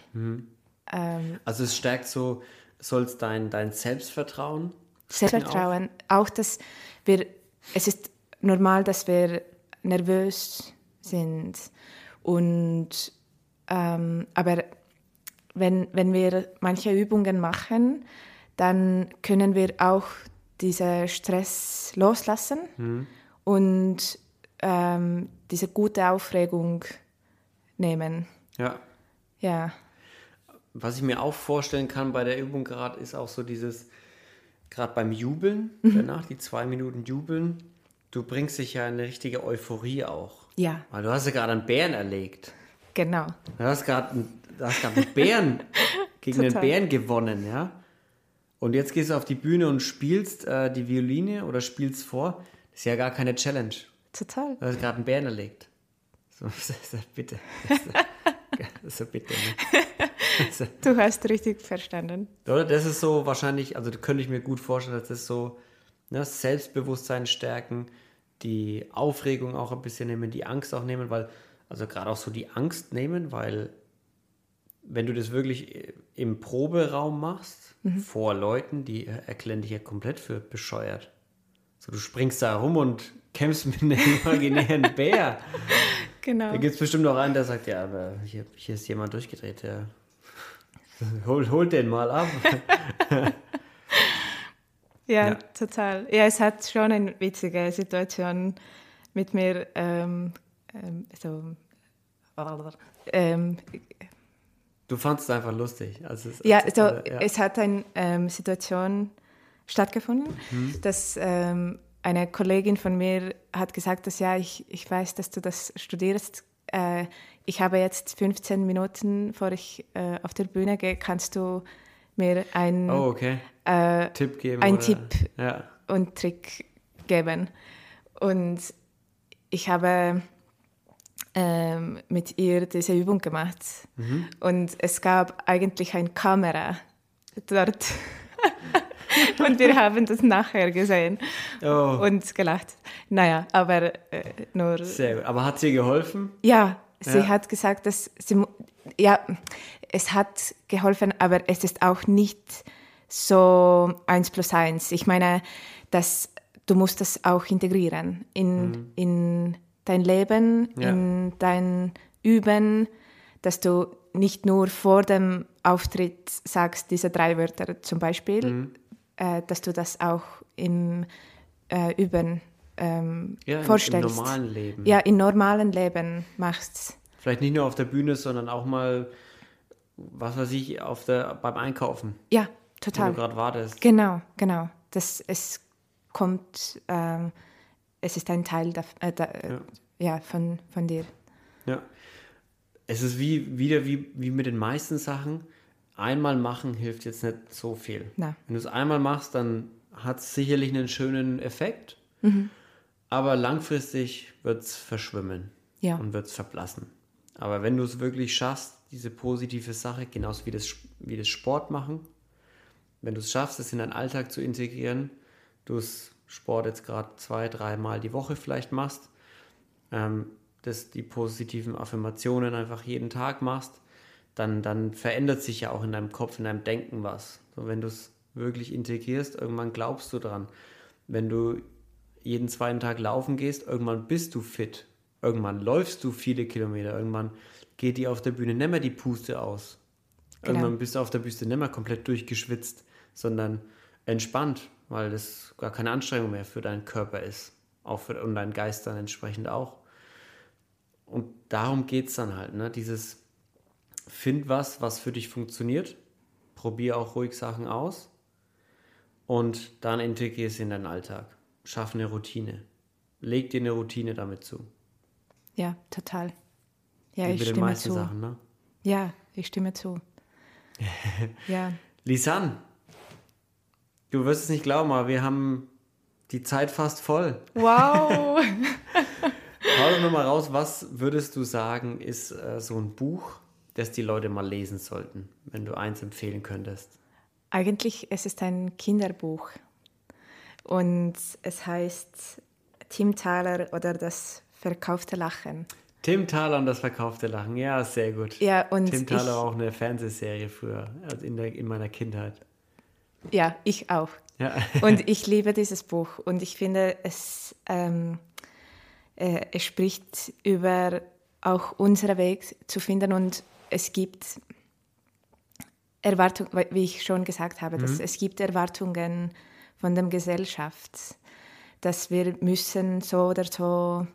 Ähm, Also es stärkt so, soll's dein, dein Selbstvertrauen. Selbstvertrauen, auch. dass wir, es ist normal, dass wir nervös sind und ähm, aber wenn, wenn wir manche Übungen machen, dann können wir auch diesen Stress loslassen und ähm, diese gute Aufregung nehmen. Ja. Ja, Was ich mir auch vorstellen kann bei der Übung gerade, ist auch so dieses, gerade beim Jubeln, Mhm. danach die zwei Minuten Jubeln, du bringst dich ja in eine richtige Euphorie auch. ja, Weil du hast ja gerade einen Bären erlegt. Genau. Du hast gerade einen, einen Bären *laughs* gegen einen Bären gewonnen, ja? Und jetzt gehst du auf die Bühne und spielst äh, die Violine oder spielst vor. Das ist ja gar keine Challenge. Total. Du hast gerade einen Bären erlegt. So, *laughs* bitte. *laughs* So, bitte. Ne? *laughs* Du hast richtig verstanden. Oder? Das ist so wahrscheinlich, also könnte ich mir gut vorstellen, dass das so ne, Selbstbewusstsein stärken, die Aufregung auch ein bisschen nehmen, die Angst auch nehmen, weil, also gerade auch so die Angst nehmen, weil wenn du das wirklich im Proberaum machst, mhm. vor Leuten, die erklären dich ja komplett für bescheuert. So, du springst da rum und kämpfst mit einem *laughs* imaginären Bär. Genau. Da gibt es bestimmt noch einen, der sagt, ja, aber hier, hier ist jemand durchgedreht, der *laughs* hol, hol den mal ab. *laughs* ja, ja, total. Ja, es hat schon eine witzige Situation mit mir ähm, ähm, so ähm, Du fandest es einfach lustig. Also es, ja, also, ja, es hat eine ähm, Situation stattgefunden, hm. dass ähm, eine Kollegin von mir hat gesagt, dass ja, ich, ich weiß, dass du das studierst. Äh, ich habe jetzt 15 Minuten, bevor ich äh, auf der Bühne gehe, kannst du mir einen oh, okay. äh, Tipp geben? Einen Tipp ja. und Trick geben. Und ich habe ähm, mit ihr diese Übung gemacht. Mhm. Und es gab eigentlich eine Kamera dort. *laughs* und wir haben das nachher gesehen oh. und gelacht. Naja, aber äh, nur. Sehr gut. Aber hat sie geholfen? Ja, sie ja. hat gesagt, dass sie. Ja, es hat geholfen, aber es ist auch nicht so eins plus eins. Ich meine, dass du musst das auch integrieren in, mhm. in dein Leben, ja. in dein Üben, dass du nicht nur vor dem Auftritt sagst, diese drei Wörter zum Beispiel, mhm äh, dass du das auch im äh, Üben ähm, ja, vorstellst. Im normalen Leben. Ja, im normalen Leben machst. Vielleicht nicht nur auf der Bühne, sondern auch mal, was weiß ich, auf der, beim Einkaufen. Ja, total. Wenn du gerade wartest. Genau, genau. Das, es kommt, ähm, es ist ein Teil da, äh, da, ja. ja. von, von dir. Ja. Es ist wie, wieder wie, wie mit den meisten Sachen einmal machen hilft jetzt nicht so viel. Na. Wenn du es einmal machst, dann hat es sicherlich einen schönen Effekt, mhm. aber langfristig wird es verschwimmen ja. und wird es verblassen. Aber wenn du es wirklich schaffst, diese positive Sache, genauso wie das, wie das Sport machen, wenn du es schaffst, es in deinen Alltag zu integrieren, du es Sport jetzt gerade zwei, dreimal die Woche vielleicht machst, ähm, dass die positiven Affirmationen einfach jeden Tag machst, dann, dann verändert sich ja auch in deinem Kopf, in deinem Denken was. So, wenn du es wirklich integrierst, irgendwann glaubst du dran. Wenn du jeden zweiten Tag laufen gehst, irgendwann bist du fit. Irgendwann läufst du viele Kilometer. Irgendwann geht dir auf der Bühne nicht mehr die Puste aus. Genau. Irgendwann bist du auf der Bühne nicht mehr komplett durchgeschwitzt, sondern entspannt, weil das gar keine Anstrengung mehr für deinen Körper ist. Auch für, und deinen Geist dann entsprechend auch. Und darum geht es dann halt, ne? Dieses find was, was für dich funktioniert. Probier auch ruhig Sachen aus. Und dann integriere es in deinen Alltag. Schaff eine Routine. Leg dir eine Routine damit zu. Ja, total. Ja, Wie ich stimme zu. Sachen, ne? Ja, ich stimme zu. *laughs* ja. Lisanne, du wirst es nicht glauben, aber wir haben die Zeit fast voll. Wow! *laughs* Hau doch nochmal raus, was würdest du sagen, ist äh, so ein Buch, das die Leute mal lesen sollten, wenn du eins empfehlen könntest? Eigentlich es ist ein Kinderbuch und es heißt Tim Thaler oder das verkaufte Lachen. Tim Thaler und das verkaufte Lachen, ja, sehr gut. Ja, und Tim Thaler war auch eine Fernsehserie früher, also in, der, in meiner Kindheit. Ja, ich auch. Ja. *laughs* und *laughs* ich liebe dieses Buch und ich finde, es, ähm, äh, es spricht über auch unseren Weg zu finden und es gibt Erwartungen, wie ich schon gesagt habe, mhm. dass es gibt Erwartungen von der Gesellschaft, dass wir müssen so oder so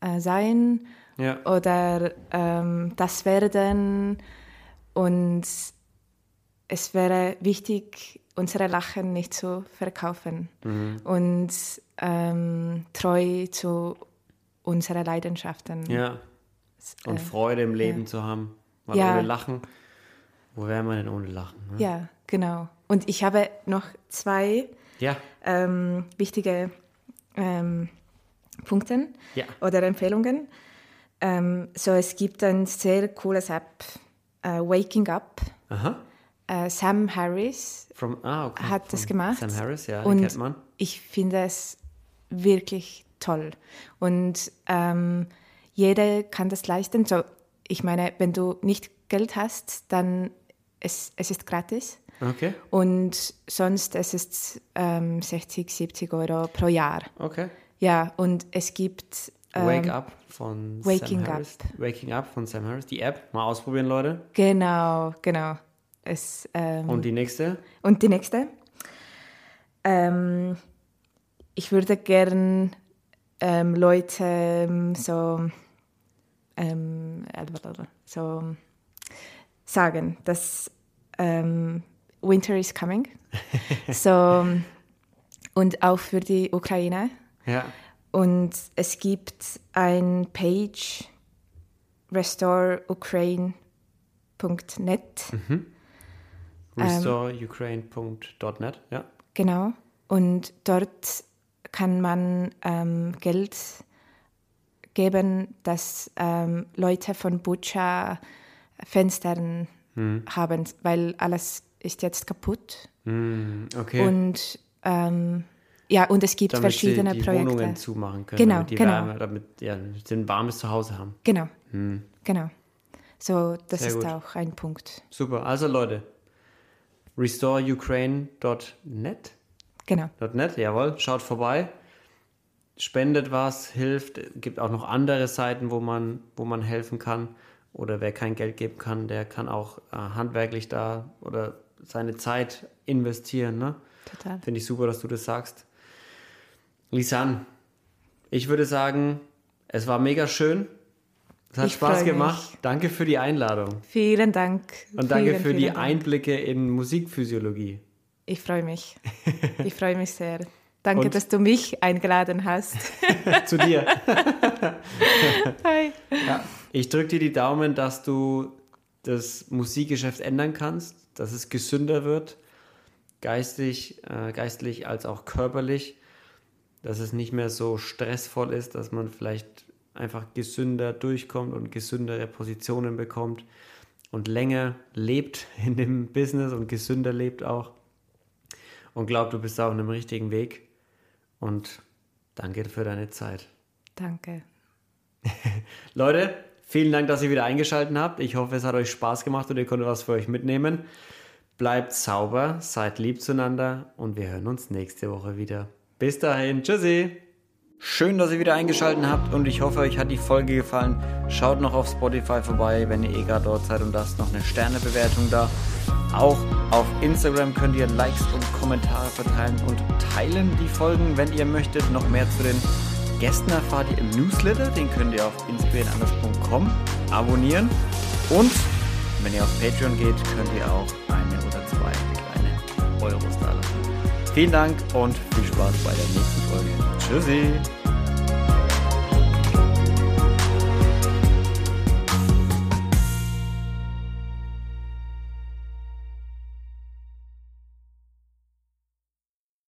äh, sein ja. oder ähm, das werden und es wäre wichtig, unsere Lachen nicht zu verkaufen mhm. und ähm, treu zu unseren Leidenschaften ja. Und Freude im Leben ja. zu haben. Weil ja. ohne Lachen, wo wäre man denn ohne Lachen? Ne? Ja, genau. Und ich habe noch zwei ja. ähm, wichtige ähm, Punkte ja. oder Empfehlungen. Ähm, so, es gibt ein sehr cooles App, uh, Waking Up. Uh, Sam Harris From, ah, okay. hat das gemacht. Sam Harris, ja, und kennt man. Ich finde es wirklich toll. Und ähm, jeder kann das leisten. So, ich meine, wenn du nicht Geld hast, dann es, es ist gratis. Okay. Und sonst es ist ähm, 60, 70 Euro pro Jahr. Okay. Ja, und es gibt ähm, Wake Up von Waking Sam Harris. Up. Waking Up von Sam Harris. Die App, mal ausprobieren, Leute. Genau, genau. Es, ähm, und die nächste? Und die nächste? Ähm, ich würde gern ähm, Leute ähm, so, ähm, so sagen, dass ähm, Winter is coming. *laughs* so, und auch für die Ukraine. Ja. Und es gibt ein Page restoreukraine.net. Mhm. Restoreukraine.net, ja. Genau. Und dort kann man ähm, Geld geben, dass ähm, Leute von Bucha Fenstern hm. haben, weil alles ist jetzt kaputt. Hm, okay. Und ähm, ja, und es gibt damit verschiedene sie die Projekte. Wohnungen zumachen können, genau, damit die genau. Wärme, damit ja, sie ein warmes Zuhause haben. Genau, hm. genau. So, das Sehr ist gut. auch ein Punkt. Super, also Leute, restoreukraine.net Genau. .net, jawohl, schaut vorbei, spendet was, hilft, gibt auch noch andere Seiten, wo man, wo man helfen kann. Oder wer kein Geld geben kann, der kann auch äh, handwerklich da oder seine Zeit investieren. Ne? Total. Finde ich super, dass du das sagst. Lisanne, ich würde sagen, es war mega schön. Es hat Ich Spaß freu mich. gemacht. Danke für die Einladung. Vielen Dank. Und danke vielen, für die Dank. Einblicke in Musikphysiologie. Ich freue mich. Ich freue mich sehr. Danke, Und- dass du mich eingeladen hast. *laughs* Zu dir. *laughs* Hi. Ja, ich drücke dir die Daumen, dass du das Musikgeschäft ändern kannst, dass es gesünder wird, geistig, äh, geistlich als auch körperlich, dass es nicht mehr so stressvoll ist, dass man vielleicht einfach gesünder durchkommt und gesündere Positionen bekommt und länger lebt in dem Business und gesünder lebt auch. Und glaub, du bist auf einem richtigen Weg. Und danke für deine Zeit. Danke. *laughs* Leute, vielen Dank, dass ihr wieder eingeschaltet habt. Ich hoffe, es hat euch Spaß gemacht und ihr konntet was für euch mitnehmen. Bleibt sauber, seid lieb zueinander und wir hören uns nächste Woche wieder. Bis dahin, tschüssi. Schön, dass ihr wieder eingeschaltet habt und ich hoffe, euch hat die Folge gefallen. Schaut noch auf Spotify vorbei, wenn ihr eh gerade dort seid und lasst noch eine Sternebewertung da. Auch auf Instagram könnt ihr Likes und Kommentare verteilen und teilen die Folgen, wenn ihr möchtet. Noch mehr zu den Gästen erfahrt ihr im Newsletter, den könnt ihr auf inspirierenanders.com abonnieren. Und wenn ihr auf Patreon geht, könnt ihr auch eine oder zwei kleine Euros da lassen. Vielen Dank und viel Spaß bei der nächsten Folge. Tschüssi!